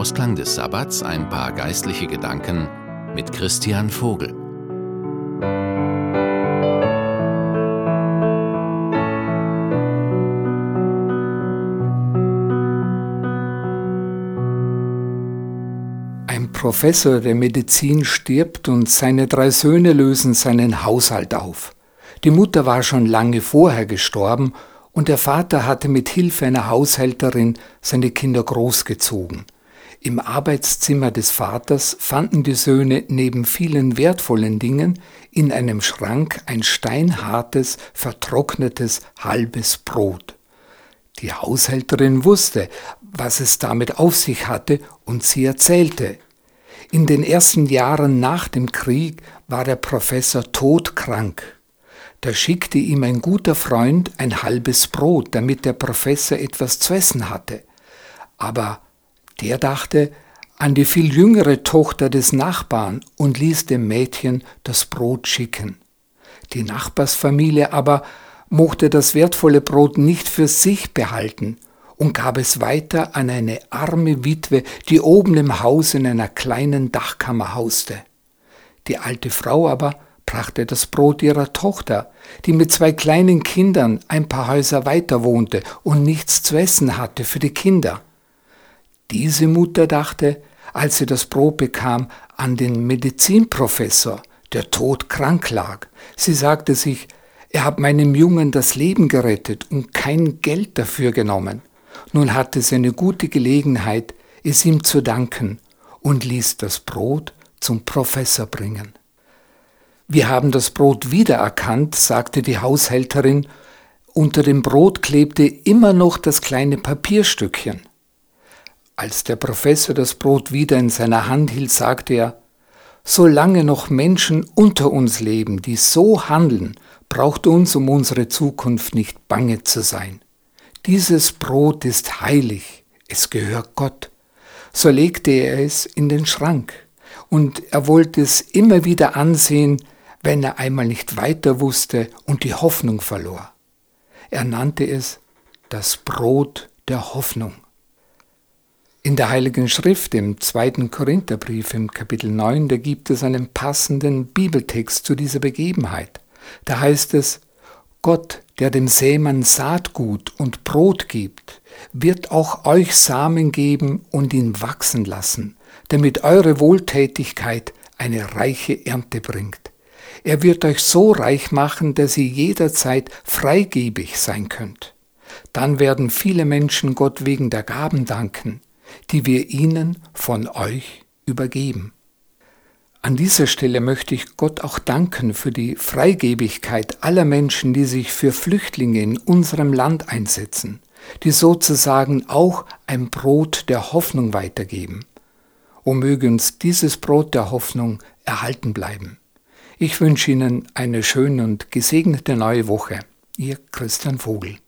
Ausklang des Sabbats ein paar geistliche Gedanken mit Christian Vogel. Ein Professor der Medizin stirbt und seine drei Söhne lösen seinen Haushalt auf. Die Mutter war schon lange vorher gestorben und der Vater hatte mit Hilfe einer Haushälterin seine Kinder großgezogen. Im Arbeitszimmer des Vaters fanden die Söhne neben vielen wertvollen Dingen in einem Schrank ein steinhartes, vertrocknetes, halbes Brot. Die Haushälterin wusste, was es damit auf sich hatte, und sie erzählte. In den ersten Jahren nach dem Krieg war der Professor todkrank. Da schickte ihm ein guter Freund ein halbes Brot, damit der Professor etwas zu essen hatte. Aber der dachte an die viel jüngere Tochter des Nachbarn und ließ dem Mädchen das Brot schicken. Die Nachbarsfamilie aber mochte das wertvolle Brot nicht für sich behalten und gab es weiter an eine arme Witwe, die oben im Haus in einer kleinen Dachkammer hauste. Die alte Frau aber brachte das Brot ihrer Tochter, die mit zwei kleinen Kindern ein paar Häuser weiter wohnte und nichts zu essen hatte für die Kinder. Diese Mutter dachte, als sie das Brot bekam, an den Medizinprofessor, der todkrank lag. Sie sagte sich, er hat meinem Jungen das Leben gerettet und kein Geld dafür genommen. Nun hatte sie eine gute Gelegenheit, es ihm zu danken und ließ das Brot zum Professor bringen. Wir haben das Brot wiedererkannt, sagte die Haushälterin. Unter dem Brot klebte immer noch das kleine Papierstückchen. Als der Professor das Brot wieder in seiner Hand hielt, sagte er, Solange noch Menschen unter uns leben, die so handeln, braucht uns um unsere Zukunft nicht bange zu sein. Dieses Brot ist heilig, es gehört Gott. So legte er es in den Schrank, und er wollte es immer wieder ansehen, wenn er einmal nicht weiter wusste und die Hoffnung verlor. Er nannte es das Brot der Hoffnung. In der Heiligen Schrift, im zweiten Korintherbrief im Kapitel 9, da gibt es einen passenden Bibeltext zu dieser Begebenheit. Da heißt es, Gott, der dem Sämann Saatgut und Brot gibt, wird auch euch Samen geben und ihn wachsen lassen, damit eure Wohltätigkeit eine reiche Ernte bringt. Er wird euch so reich machen, dass ihr jederzeit freigebig sein könnt. Dann werden viele Menschen Gott wegen der Gaben danken, die wir ihnen von euch übergeben. An dieser Stelle möchte ich Gott auch danken für die Freigebigkeit aller Menschen, die sich für Flüchtlinge in unserem Land einsetzen, die sozusagen auch ein Brot der Hoffnung weitergeben. O möge uns dieses Brot der Hoffnung erhalten bleiben. Ich wünsche Ihnen eine schöne und gesegnete neue Woche. Ihr Christian Vogel.